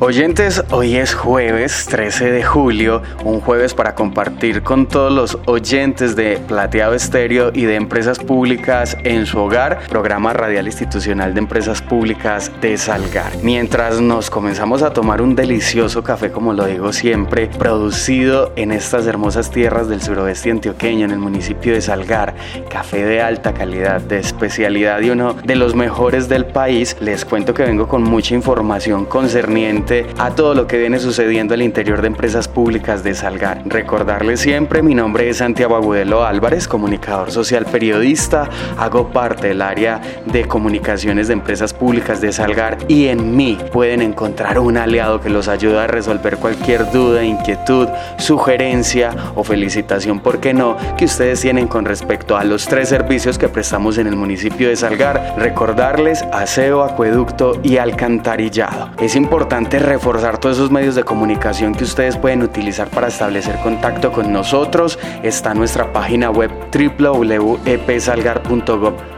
Oyentes, hoy es jueves 13 de julio, un jueves para compartir con todos los oyentes de Plateado Estéreo y de Empresas Públicas en su hogar, programa radial institucional de Empresas Públicas de Salgar. Mientras nos comenzamos a tomar un delicioso café, como lo digo siempre, producido en estas hermosas tierras del suroeste antioqueño, en el municipio de Salgar, café de alta calidad, de especialidad y uno de los mejores del país, les cuento que vengo con mucha información concerniente a todo lo que viene sucediendo al interior de empresas públicas de Salgar. Recordarles siempre, mi nombre es Santiago Agudelo Álvarez, comunicador social periodista, hago parte del área de comunicaciones de empresas públicas de Salgar y en mí pueden encontrar un aliado que los ayuda a resolver cualquier duda, inquietud, sugerencia o felicitación, ¿por qué no?, que ustedes tienen con respecto a los tres servicios que prestamos en el municipio de Salgar. Recordarles aseo, acueducto y alcantarillado. Es importante reforzar todos esos medios de comunicación que ustedes pueden utilizar para establecer contacto con nosotros. Está nuestra página web www.epsalgar.gov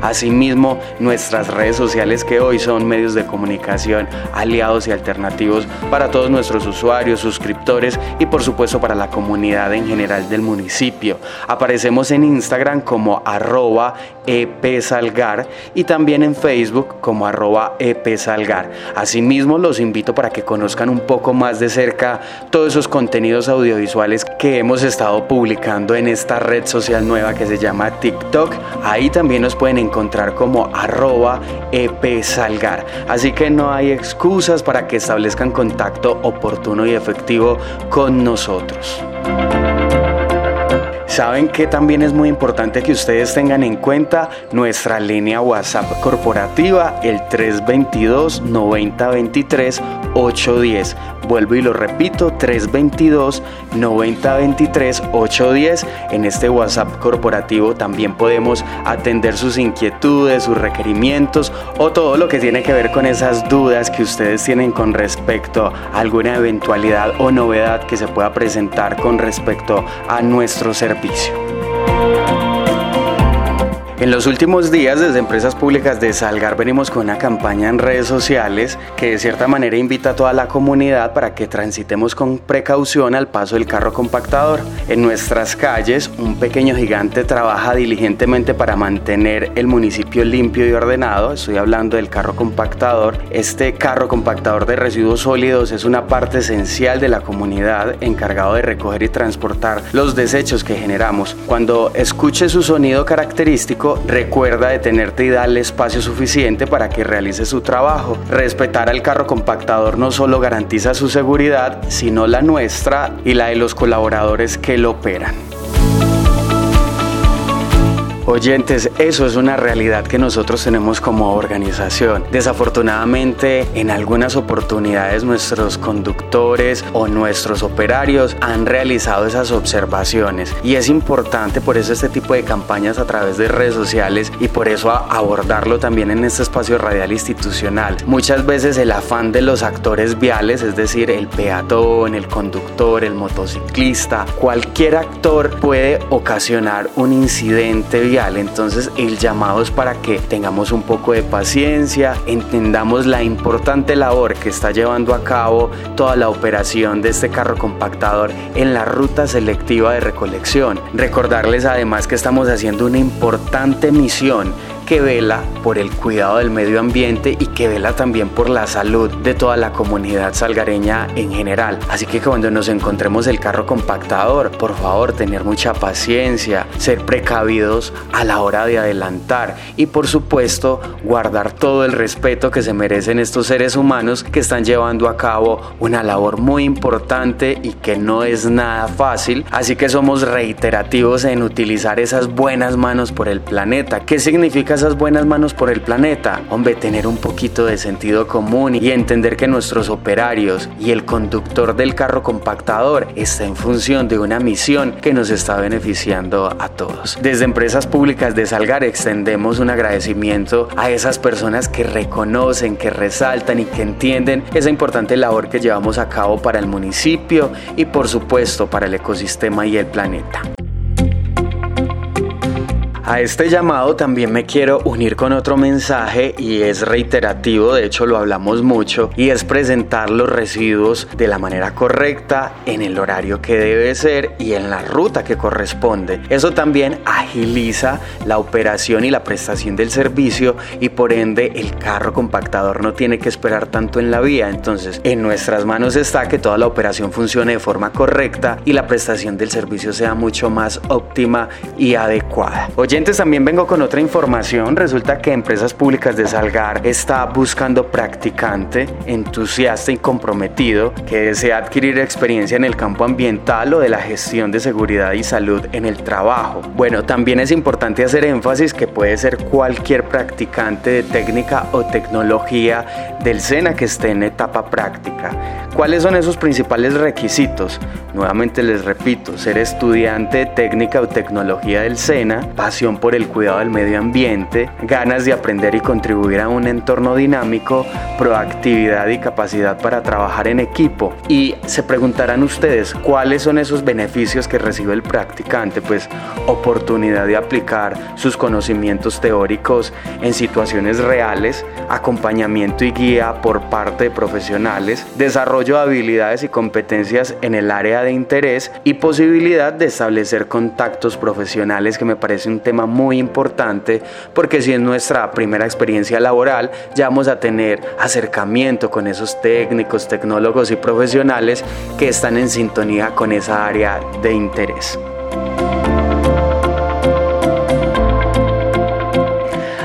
Asimismo, nuestras redes sociales que hoy son medios de comunicación aliados y alternativos para todos nuestros usuarios, suscriptores y por supuesto para la comunidad en general del municipio. Aparecemos en Instagram como arroba epsalgar y también en Facebook como arroba epsalgar. Asimismo, los invito para que conozcan un poco más de cerca todos esos contenidos audiovisuales que hemos estado publicando en esta red social nueva que se llama TikTok. Ahí también nos pueden encontrar como arroba epsalgar. Así que no hay excusas para que establezcan contacto oportuno y efectivo con nosotros. Saben que también es muy importante que ustedes tengan en cuenta nuestra línea WhatsApp corporativa, el 322 9023 810. Vuelvo y lo repito, 322 9023 810. En este WhatsApp corporativo también podemos atender sus inquietudes, sus requerimientos o todo lo que tiene que ver con esas dudas que ustedes tienen con respecto a alguna eventualidad o novedad que se pueda presentar con respecto a nuestro servicio propicio en los últimos días, desde Empresas Públicas de Salgar, venimos con una campaña en redes sociales que de cierta manera invita a toda la comunidad para que transitemos con precaución al paso del carro compactador. En nuestras calles, un pequeño gigante trabaja diligentemente para mantener el municipio limpio y ordenado. Estoy hablando del carro compactador. Este carro compactador de residuos sólidos es una parte esencial de la comunidad encargado de recoger y transportar los desechos que generamos. Cuando escuche su sonido característico, recuerda detenerte y darle espacio suficiente para que realice su trabajo. Respetar al carro compactador no solo garantiza su seguridad, sino la nuestra y la de los colaboradores que lo operan. Oyentes, eso es una realidad que nosotros tenemos como organización. Desafortunadamente, en algunas oportunidades nuestros conductores o nuestros operarios han realizado esas observaciones y es importante por eso este tipo de campañas a través de redes sociales y por eso abordarlo también en este espacio radial institucional. Muchas veces el afán de los actores viales, es decir, el peatón, el conductor, el motociclista, cualquier actor puede ocasionar un incidente entonces el llamado es para que tengamos un poco de paciencia, entendamos la importante labor que está llevando a cabo toda la operación de este carro compactador en la ruta selectiva de recolección. Recordarles además que estamos haciendo una importante misión que vela por el cuidado del medio ambiente y que vela también por la salud de toda la comunidad salgareña en general. Así que cuando nos encontremos el carro compactador, por favor, tener mucha paciencia, ser precavidos a la hora de adelantar y por supuesto guardar todo el respeto que se merecen estos seres humanos que están llevando a cabo una labor muy importante y que no es nada fácil. Así que somos reiterativos en utilizar esas buenas manos por el planeta. ¿Qué significa esas buenas manos por el planeta? Hombre, tener un poquito de sentido común y entender que nuestros operarios y el conductor del carro compactador está en función de una misión que nos está beneficiando a todos. Desde empresas públicas de Salgar extendemos un agradecimiento a esas personas que reconocen, que resaltan y que entienden esa importante labor que llevamos a cabo para el municipio y por supuesto para el ecosistema y el planeta. A este llamado también me quiero unir con otro mensaje y es reiterativo, de hecho lo hablamos mucho, y es presentar los residuos de la manera correcta, en el horario que debe ser y en la ruta que corresponde. Eso también agiliza la operación y la prestación del servicio y por ende el carro compactador no tiene que esperar tanto en la vía. Entonces en nuestras manos está que toda la operación funcione de forma correcta y la prestación del servicio sea mucho más óptima y adecuada también vengo con otra información. Resulta que Empresas Públicas de Salgar está buscando practicante entusiasta y comprometido que desea adquirir experiencia en el campo ambiental o de la gestión de seguridad y salud en el trabajo. Bueno, también es importante hacer énfasis que puede ser cualquier practicante de técnica o tecnología del SENA que esté en etapa práctica. ¿Cuáles son esos principales requisitos? Nuevamente les repito, ser estudiante de técnica o tecnología del SENA, pasión por el cuidado del medio ambiente, ganas de aprender y contribuir a un entorno dinámico, proactividad y capacidad para trabajar en equipo. Y se preguntarán ustedes, ¿cuáles son esos beneficios que recibe el practicante? Pues oportunidad de aplicar sus conocimientos teóricos en situaciones reales, acompañamiento y guía por parte de profesionales, desarrollo de habilidades y competencias en el área de interés y posibilidad de establecer contactos profesionales que me parece un tema muy importante porque si en nuestra primera experiencia laboral ya vamos a tener acercamiento con esos técnicos, tecnólogos y profesionales que están en sintonía con esa área de interés.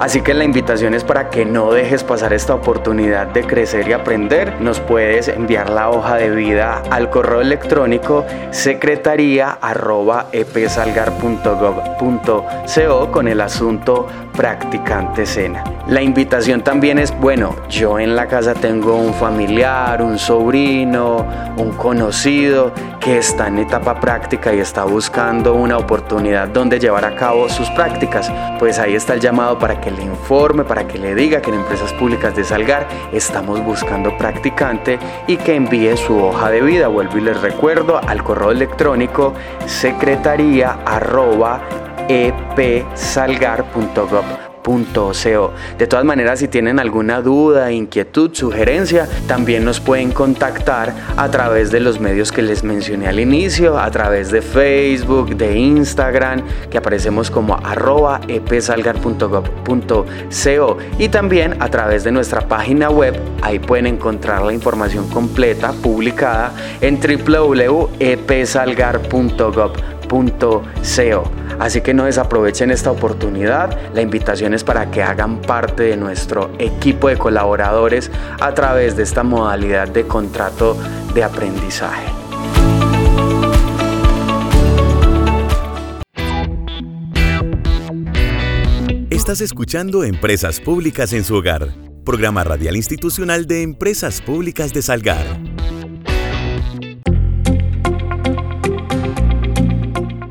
Así que la invitación es para que no dejes pasar esta oportunidad de crecer y aprender. Nos puedes enviar la hoja de vida al correo electrónico secretaría.epsalgar.gov.co con el asunto practicante cena. La invitación también es, bueno, yo en la casa tengo un familiar, un sobrino, un conocido que está en etapa práctica y está buscando una oportunidad donde llevar a cabo sus prácticas. Pues ahí está el llamado para que le informe, para que le diga que en Empresas Públicas de Salgar estamos buscando practicante y que envíe su hoja de vida. Vuelvo y les recuerdo al correo electrónico secretaría de todas maneras, si tienen alguna duda, inquietud, sugerencia, también nos pueden contactar a través de los medios que les mencioné al inicio, a través de Facebook, de Instagram, que aparecemos como arroba epsalgar.gov.co y también a través de nuestra página web, ahí pueden encontrar la información completa publicada en www.epsalgar.gov.co. Así que no desaprovechen esta oportunidad. La invitación es para que hagan parte de nuestro equipo de colaboradores a través de esta modalidad de contrato de aprendizaje. Estás escuchando Empresas Públicas en su hogar, programa radial institucional de Empresas Públicas de Salgar.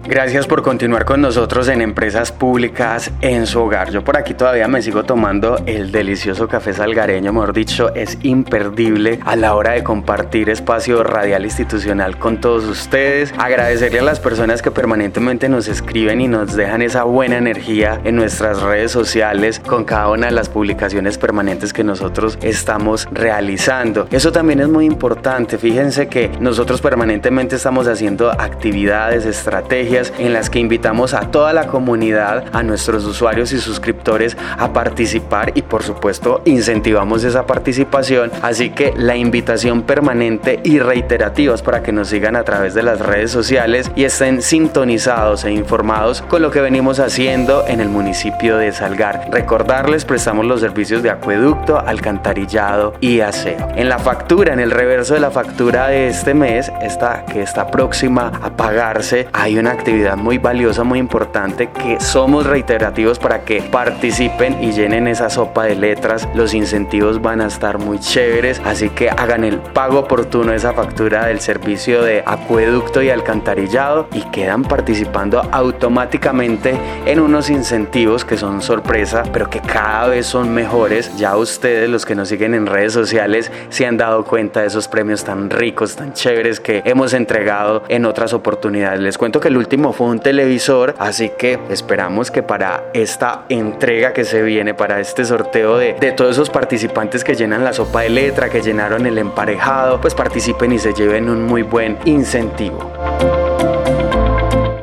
Gracias por continuar con nosotros en Empresas Públicas en su hogar. Yo por aquí todavía me sigo tomando el delicioso café salgareño, mejor dicho, es imperdible a la hora de compartir espacio radial institucional con todos ustedes. Agradecerle a las personas que permanentemente nos escriben y nos dejan esa buena energía en nuestras redes sociales con cada una de las publicaciones permanentes que nosotros estamos realizando. Eso también es muy importante. Fíjense que nosotros permanentemente estamos haciendo actividades, estrategias, en las que invitamos a toda la comunidad, a nuestros usuarios y suscriptores a participar y por supuesto incentivamos esa participación. Así que la invitación permanente y reiterativa es para que nos sigan a través de las redes sociales y estén sintonizados e informados con lo que venimos haciendo en el municipio de Salgar. Recordarles, prestamos los servicios de acueducto, alcantarillado y aseo. En la factura, en el reverso de la factura de este mes, esta que está próxima a pagarse, hay una actividad actividad muy valiosa, muy importante, que somos reiterativos para que participen y llenen esa sopa de letras. Los incentivos van a estar muy chéveres, así que hagan el pago oportuno de esa factura del servicio de acueducto y alcantarillado y quedan participando automáticamente en unos incentivos que son sorpresa, pero que cada vez son mejores. Ya ustedes, los que nos siguen en redes sociales, se han dado cuenta de esos premios tan ricos, tan chéveres que hemos entregado en otras oportunidades. Les cuento que el último fue un televisor, así que esperamos que para esta entrega que se viene, para este sorteo de, de todos esos participantes que llenan la sopa de letra, que llenaron el emparejado, pues participen y se lleven un muy buen incentivo.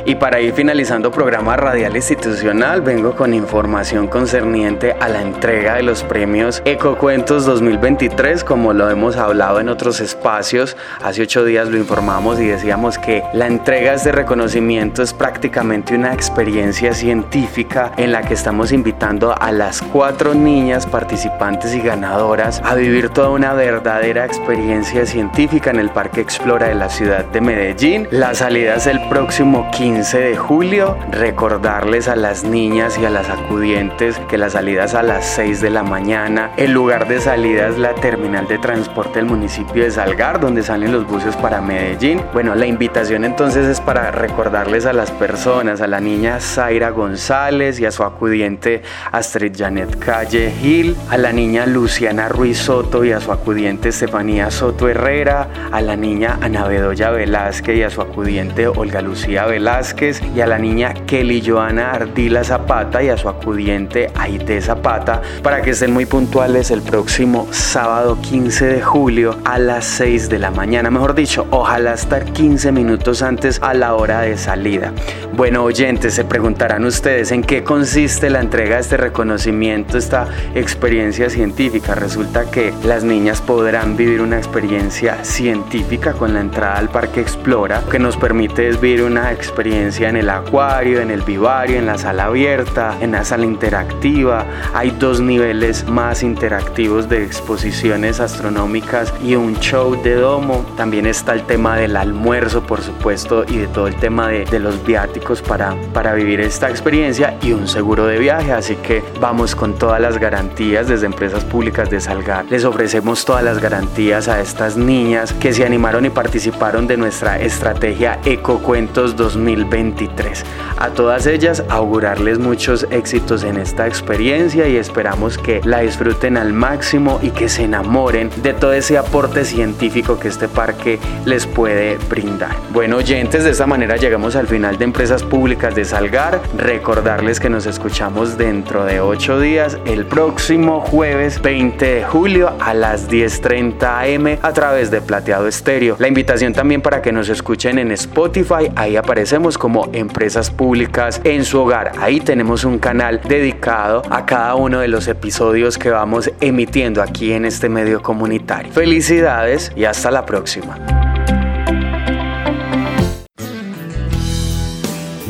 Y para ir finalizando programa radial institucional, vengo con información concerniente a la entrega de los premios Ecocuentos 2023, como lo hemos hablado en otros espacios. Hace ocho días lo informamos y decíamos que la entrega de este reconocimiento es prácticamente una experiencia científica en la que estamos invitando a las cuatro niñas participantes y ganadoras a vivir toda una verdadera experiencia científica en el Parque Explora de la ciudad de Medellín. La salida es el próximo 15 15 de julio, recordarles a las niñas y a las acudientes que las salidas a las 6 de la mañana. El lugar de salida es la terminal de transporte del municipio de Salgar, donde salen los buses para Medellín. Bueno, la invitación entonces es para recordarles a las personas, a la niña Zaira González y a su acudiente Astrid Janet Calle Gil, a la niña Luciana Ruiz Soto y a su acudiente Estefanía Soto Herrera, a la niña Ana Bedoya Velázquez y a su acudiente Olga Lucía Velázquez, y a la niña Kelly Joana Ardila Zapata y a su acudiente Aide Zapata para que estén muy puntuales el próximo sábado 15 de julio a las 6 de la mañana. Mejor dicho, ojalá estar 15 minutos antes a la hora de salida. Bueno, oyentes, se preguntarán ustedes en qué consiste la entrega de este reconocimiento, esta experiencia científica. Resulta que las niñas podrán vivir una experiencia científica con la entrada al Parque Explora, que nos permite vivir una experiencia en el acuario, en el vivario, en la sala abierta, en la sala interactiva. Hay dos niveles más interactivos de exposiciones astronómicas y un show de domo. También está el tema del almuerzo, por supuesto, y de todo el tema de, de los viáticos para, para vivir esta experiencia y un seguro de viaje. Así que vamos con todas las garantías desde empresas públicas de Salgar. Les ofrecemos todas las garantías a estas niñas que se animaron y participaron de nuestra estrategia Ecocuentos 2020 23. A todas ellas augurarles muchos éxitos en esta experiencia y esperamos que la disfruten al máximo y que se enamoren de todo ese aporte científico que este parque les puede brindar. Bueno oyentes, de esta manera llegamos al final de Empresas Públicas de Salgar. Recordarles que nos escuchamos dentro de 8 días, el próximo jueves 20 de julio a las 10.30 am a través de Plateado Estéreo. La invitación también para que nos escuchen en Spotify, ahí aparecemos como Empresas Públicas en su hogar. Ahí tenemos un canal dedicado a cada uno de los episodios que vamos emitiendo aquí en este medio comunitario. Felicidades y hasta la próxima.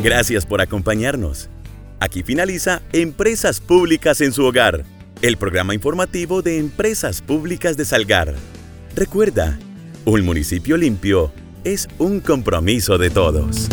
Gracias por acompañarnos. Aquí finaliza Empresas Públicas en su hogar, el programa informativo de Empresas Públicas de Salgar. Recuerda, un municipio limpio es un compromiso de todos.